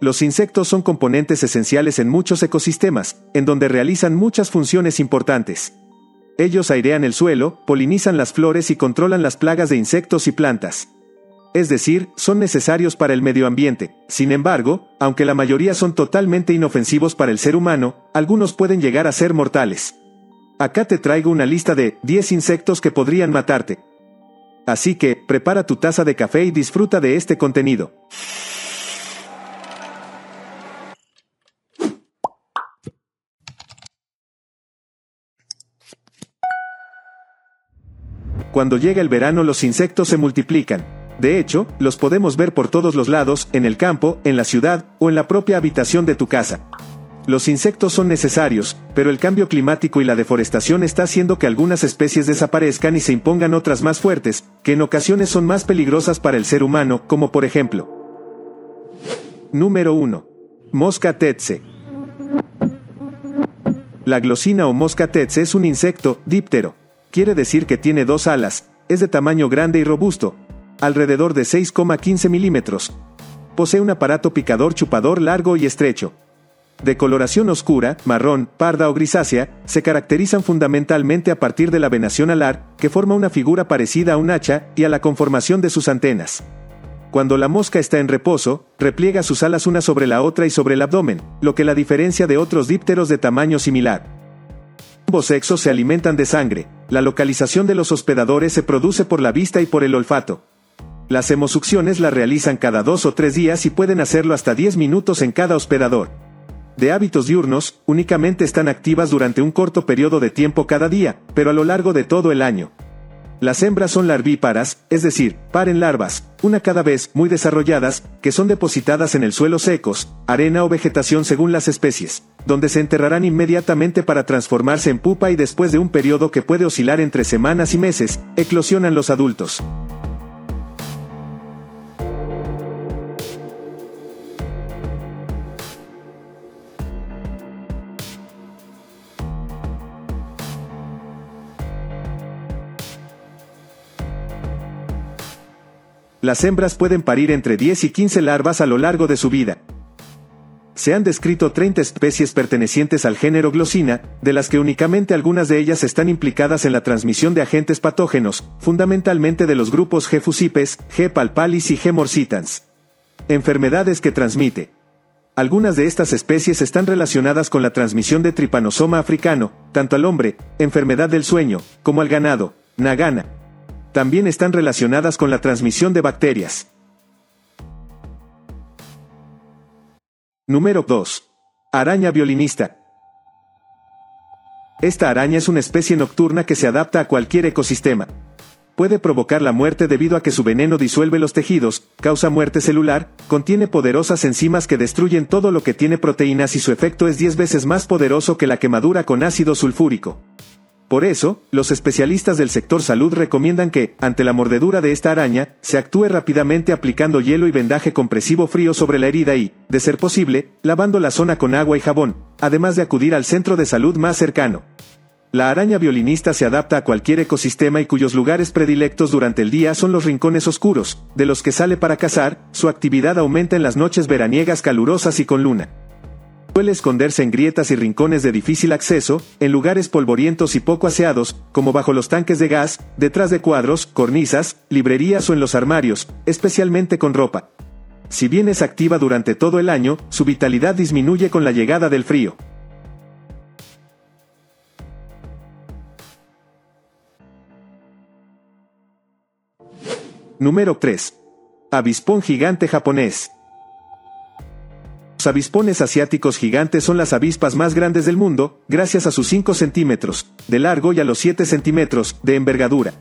Los insectos son componentes esenciales en muchos ecosistemas, en donde realizan muchas funciones importantes. Ellos airean el suelo, polinizan las flores y controlan las plagas de insectos y plantas. Es decir, son necesarios para el medio ambiente. Sin embargo, aunque la mayoría son totalmente inofensivos para el ser humano, algunos pueden llegar a ser mortales. Acá te traigo una lista de 10 insectos que podrían matarte. Así que, prepara tu taza de café y disfruta de este contenido. Cuando llega el verano los insectos se multiplican. De hecho, los podemos ver por todos los lados, en el campo, en la ciudad, o en la propia habitación de tu casa. Los insectos son necesarios, pero el cambio climático y la deforestación está haciendo que algunas especies desaparezcan y se impongan otras más fuertes, que en ocasiones son más peligrosas para el ser humano, como por ejemplo. Número 1. Mosca tetse. La glosina o mosca tetse es un insecto díptero. Quiere decir que tiene dos alas, es de tamaño grande y robusto, alrededor de 6,15 milímetros. Posee un aparato picador chupador largo y estrecho. De coloración oscura, marrón, parda o grisácea, se caracterizan fundamentalmente a partir de la venación alar, que forma una figura parecida a un hacha, y a la conformación de sus antenas. Cuando la mosca está en reposo, repliega sus alas una sobre la otra y sobre el abdomen, lo que la diferencia de otros dípteros de tamaño similar. Ambos sexos se alimentan de sangre. La localización de los hospedadores se produce por la vista y por el olfato. Las hemosucciones la realizan cada dos o tres días y pueden hacerlo hasta 10 minutos en cada hospedador. De hábitos diurnos, únicamente están activas durante un corto periodo de tiempo cada día, pero a lo largo de todo el año. Las hembras son larvíparas, es decir, paren larvas, una cada vez muy desarrolladas, que son depositadas en el suelo secos, arena o vegetación según las especies, donde se enterrarán inmediatamente para transformarse en pupa y después de un periodo que puede oscilar entre semanas y meses, eclosionan los adultos. Las hembras pueden parir entre 10 y 15 larvas a lo largo de su vida. Se han descrito 30 especies pertenecientes al género Glossina, de las que únicamente algunas de ellas están implicadas en la transmisión de agentes patógenos, fundamentalmente de los grupos G. fusipes, G. palpalis y G. morsitans. Enfermedades que transmite. Algunas de estas especies están relacionadas con la transmisión de tripanosoma africano, tanto al hombre, enfermedad del sueño, como al ganado, nagana, también están relacionadas con la transmisión de bacterias. Número 2. Araña violinista. Esta araña es una especie nocturna que se adapta a cualquier ecosistema. Puede provocar la muerte debido a que su veneno disuelve los tejidos, causa muerte celular, contiene poderosas enzimas que destruyen todo lo que tiene proteínas y su efecto es 10 veces más poderoso que la quemadura con ácido sulfúrico. Por eso, los especialistas del sector salud recomiendan que, ante la mordedura de esta araña, se actúe rápidamente aplicando hielo y vendaje compresivo frío sobre la herida y, de ser posible, lavando la zona con agua y jabón, además de acudir al centro de salud más cercano. La araña violinista se adapta a cualquier ecosistema y cuyos lugares predilectos durante el día son los rincones oscuros, de los que sale para cazar, su actividad aumenta en las noches veraniegas calurosas y con luna. Suele esconderse en grietas y rincones de difícil acceso, en lugares polvorientos y poco aseados, como bajo los tanques de gas, detrás de cuadros, cornisas, librerías o en los armarios, especialmente con ropa. Si bien es activa durante todo el año, su vitalidad disminuye con la llegada del frío. Número 3. Avispón gigante japonés. Los avispones asiáticos gigantes son las avispas más grandes del mundo, gracias a sus 5 centímetros de largo y a los 7 centímetros de envergadura.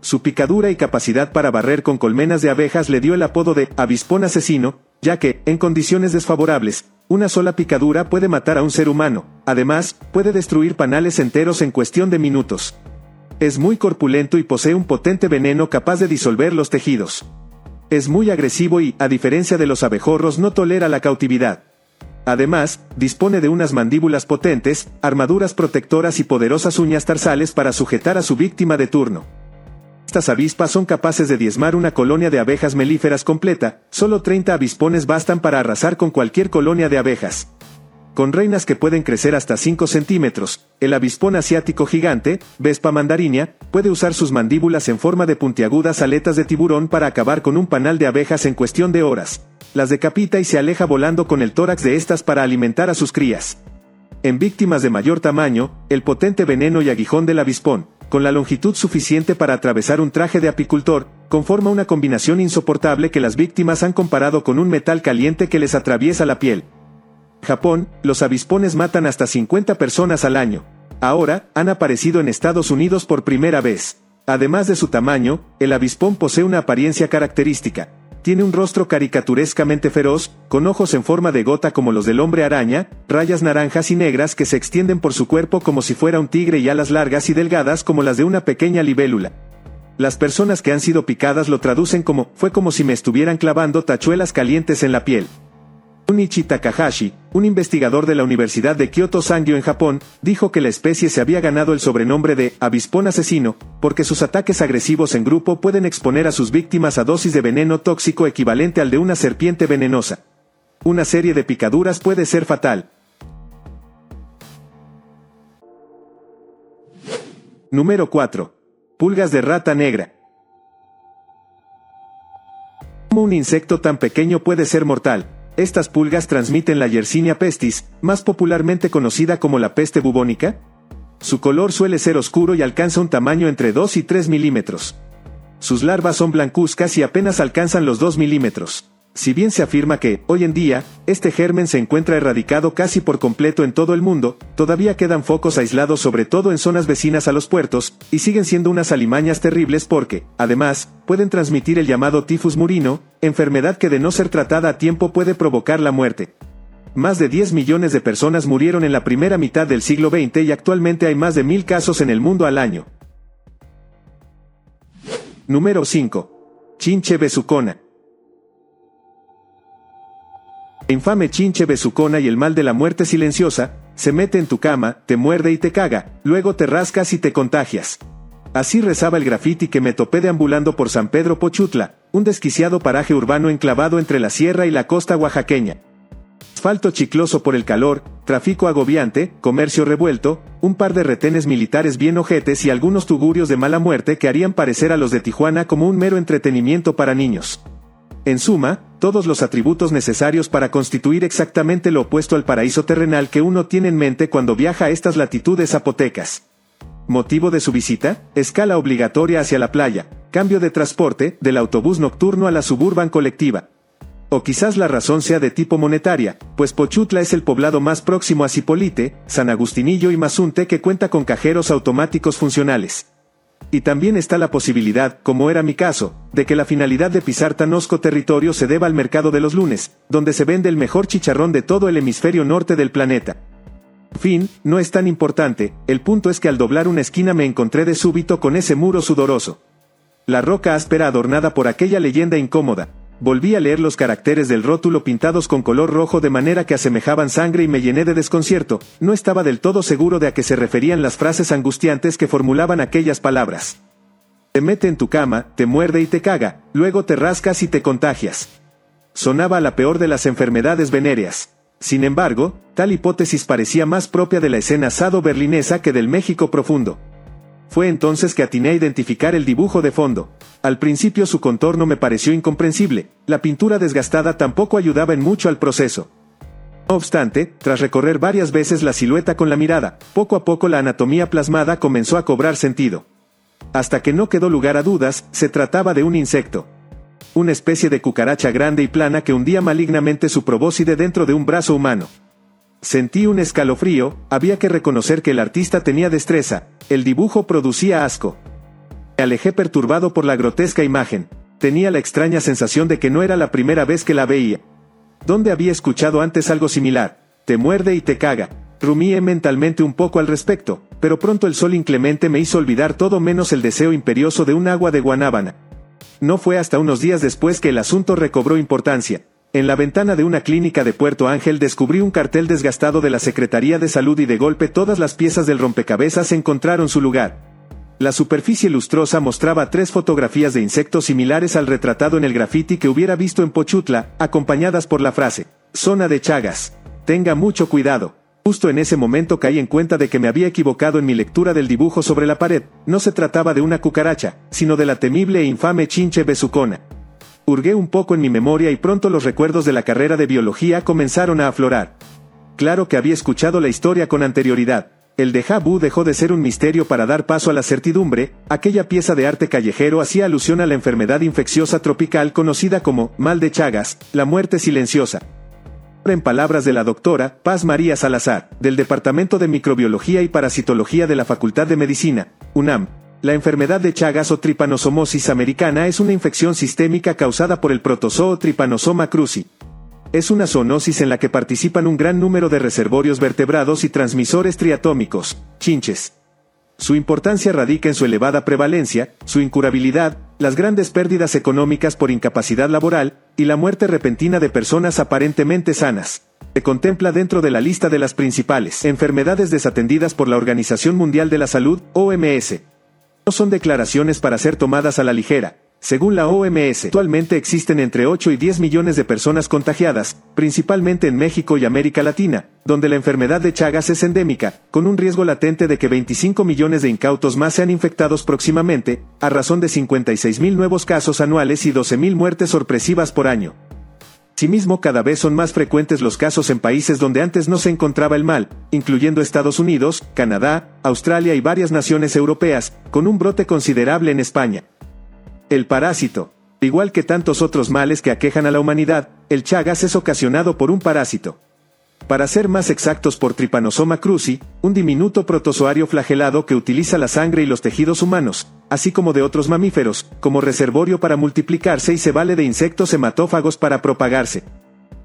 Su picadura y capacidad para barrer con colmenas de abejas le dio el apodo de avispón asesino, ya que, en condiciones desfavorables, una sola picadura puede matar a un ser humano, además, puede destruir panales enteros en cuestión de minutos. Es muy corpulento y posee un potente veneno capaz de disolver los tejidos. Es muy agresivo y, a diferencia de los abejorros, no tolera la cautividad. Además, dispone de unas mandíbulas potentes, armaduras protectoras y poderosas uñas tarsales para sujetar a su víctima de turno. Estas avispas son capaces de diezmar una colonia de abejas melíferas completa, solo 30 avispones bastan para arrasar con cualquier colonia de abejas. Con reinas que pueden crecer hasta 5 centímetros, el avispón asiático gigante, Vespa mandarinia, puede usar sus mandíbulas en forma de puntiagudas aletas de tiburón para acabar con un panal de abejas en cuestión de horas. Las decapita y se aleja volando con el tórax de estas para alimentar a sus crías. En víctimas de mayor tamaño, el potente veneno y aguijón del avispón, con la longitud suficiente para atravesar un traje de apicultor, conforma una combinación insoportable que las víctimas han comparado con un metal caliente que les atraviesa la piel. Japón, los avispones matan hasta 50 personas al año. Ahora, han aparecido en Estados Unidos por primera vez. Además de su tamaño, el avispón posee una apariencia característica. Tiene un rostro caricaturescamente feroz, con ojos en forma de gota como los del hombre araña, rayas naranjas y negras que se extienden por su cuerpo como si fuera un tigre y alas largas y delgadas como las de una pequeña libélula. Las personas que han sido picadas lo traducen como, fue como si me estuvieran clavando tachuelas calientes en la piel. Unichi Takahashi, un investigador de la Universidad de Kyoto Sangyo en Japón, dijo que la especie se había ganado el sobrenombre de avispón asesino, porque sus ataques agresivos en grupo pueden exponer a sus víctimas a dosis de veneno tóxico equivalente al de una serpiente venenosa. Una serie de picaduras puede ser fatal. Número 4. Pulgas de rata negra. ¿Cómo un insecto tan pequeño puede ser mortal? Estas pulgas transmiten la Yersinia pestis, más popularmente conocida como la peste bubónica. Su color suele ser oscuro y alcanza un tamaño entre 2 y 3 milímetros. Sus larvas son blancuzcas y apenas alcanzan los 2 milímetros. Si bien se afirma que, hoy en día, este germen se encuentra erradicado casi por completo en todo el mundo, todavía quedan focos aislados sobre todo en zonas vecinas a los puertos, y siguen siendo unas alimañas terribles porque, además, pueden transmitir el llamado tifus murino, enfermedad que de no ser tratada a tiempo puede provocar la muerte. Más de 10 millones de personas murieron en la primera mitad del siglo XX y actualmente hay más de mil casos en el mundo al año. Número 5. Chinche besucona infame chinche besucona y el mal de la muerte silenciosa, se mete en tu cama, te muerde y te caga, luego te rascas y te contagias. Así rezaba el grafiti que me topé deambulando por San Pedro Pochutla, un desquiciado paraje urbano enclavado entre la sierra y la costa oaxaqueña. Asfalto chicloso por el calor, tráfico agobiante, comercio revuelto, un par de retenes militares bien ojetes y algunos tugurios de mala muerte que harían parecer a los de Tijuana como un mero entretenimiento para niños. En suma, todos los atributos necesarios para constituir exactamente lo opuesto al paraíso terrenal que uno tiene en mente cuando viaja a estas latitudes zapotecas. Motivo de su visita, escala obligatoria hacia la playa, cambio de transporte, del autobús nocturno a la suburban colectiva. O quizás la razón sea de tipo monetaria, pues Pochutla es el poblado más próximo a Cipolite, San Agustinillo y Mazunte que cuenta con cajeros automáticos funcionales. Y también está la posibilidad, como era mi caso, de que la finalidad de pisar tan osco territorio se deba al mercado de los lunes, donde se vende el mejor chicharrón de todo el hemisferio norte del planeta. Fin, no es tan importante, el punto es que al doblar una esquina me encontré de súbito con ese muro sudoroso. La roca áspera adornada por aquella leyenda incómoda, Volví a leer los caracteres del rótulo pintados con color rojo de manera que asemejaban sangre y me llené de desconcierto, no estaba del todo seguro de a qué se referían las frases angustiantes que formulaban aquellas palabras. Te mete en tu cama, te muerde y te caga, luego te rascas y te contagias. Sonaba la peor de las enfermedades venéreas. Sin embargo, tal hipótesis parecía más propia de la escena sado berlinesa que del México profundo. Fue entonces que atiné a identificar el dibujo de fondo. Al principio su contorno me pareció incomprensible, la pintura desgastada tampoco ayudaba en mucho al proceso. No obstante, tras recorrer varias veces la silueta con la mirada, poco a poco la anatomía plasmada comenzó a cobrar sentido. Hasta que no quedó lugar a dudas, se trataba de un insecto. Una especie de cucaracha grande y plana que hundía malignamente su probóscide dentro de un brazo humano. Sentí un escalofrío, había que reconocer que el artista tenía destreza, el dibujo producía asco. Me alejé perturbado por la grotesca imagen, tenía la extraña sensación de que no era la primera vez que la veía. ¿Dónde había escuchado antes algo similar? Te muerde y te caga. Rumié mentalmente un poco al respecto, pero pronto el sol inclemente me hizo olvidar todo menos el deseo imperioso de un agua de guanábana. No fue hasta unos días después que el asunto recobró importancia. En la ventana de una clínica de Puerto Ángel descubrí un cartel desgastado de la Secretaría de Salud y de golpe todas las piezas del rompecabezas encontraron su lugar. La superficie lustrosa mostraba tres fotografías de insectos similares al retratado en el grafiti que hubiera visto en Pochutla, acompañadas por la frase, zona de Chagas. Tenga mucho cuidado. Justo en ese momento caí en cuenta de que me había equivocado en mi lectura del dibujo sobre la pared, no se trataba de una cucaracha, sino de la temible e infame chinche besucona. Hurgué un poco en mi memoria y pronto los recuerdos de la carrera de biología comenzaron a aflorar. Claro que había escuchado la historia con anterioridad, el de Jabu dejó de ser un misterio para dar paso a la certidumbre, aquella pieza de arte callejero hacía alusión a la enfermedad infecciosa tropical conocida como mal de Chagas, la muerte silenciosa. En palabras de la doctora Paz María Salazar, del Departamento de Microbiología y Parasitología de la Facultad de Medicina, UNAM, la enfermedad de Chagas o tripanosomosis americana es una infección sistémica causada por el protozoo Trypanosoma cruzi, es una zoonosis en la que participan un gran número de reservorios vertebrados y transmisores triatómicos, chinches. Su importancia radica en su elevada prevalencia, su incurabilidad, las grandes pérdidas económicas por incapacidad laboral, y la muerte repentina de personas aparentemente sanas. Se contempla dentro de la lista de las principales enfermedades desatendidas por la Organización Mundial de la Salud, OMS. No son declaraciones para ser tomadas a la ligera, según la OMS, actualmente existen entre 8 y 10 millones de personas contagiadas, principalmente en México y América Latina, donde la enfermedad de Chagas es endémica, con un riesgo latente de que 25 millones de incautos más sean infectados próximamente, a razón de 56 mil nuevos casos anuales y 12 mil muertes sorpresivas por año. Asimismo, cada vez son más frecuentes los casos en países donde antes no se encontraba el mal, incluyendo Estados Unidos, Canadá, Australia y varias naciones europeas, con un brote considerable en España. El parásito. Igual que tantos otros males que aquejan a la humanidad, el Chagas es ocasionado por un parásito. Para ser más exactos por Trypanosoma cruzi, un diminuto protozoario flagelado que utiliza la sangre y los tejidos humanos, así como de otros mamíferos, como reservorio para multiplicarse y se vale de insectos hematófagos para propagarse.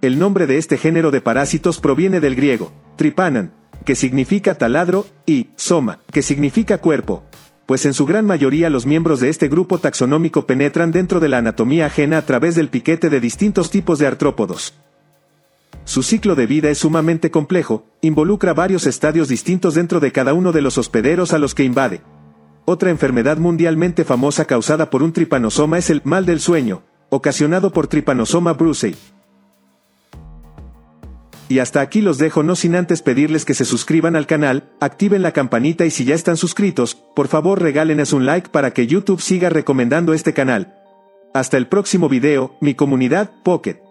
El nombre de este género de parásitos proviene del griego, tripanan, que significa taladro, y soma, que significa cuerpo, pues en su gran mayoría los miembros de este grupo taxonómico penetran dentro de la anatomía ajena a través del piquete de distintos tipos de artrópodos. Su ciclo de vida es sumamente complejo, involucra varios estadios distintos dentro de cada uno de los hospederos a los que invade. Otra enfermedad mundialmente famosa causada por un tripanosoma es el mal del sueño, ocasionado por Trypanosoma brucei, y hasta aquí los dejo no sin antes pedirles que se suscriban al canal, activen la campanita y si ya están suscritos, por favor regálenes un like para que YouTube siga recomendando este canal. Hasta el próximo video, mi comunidad, Pocket.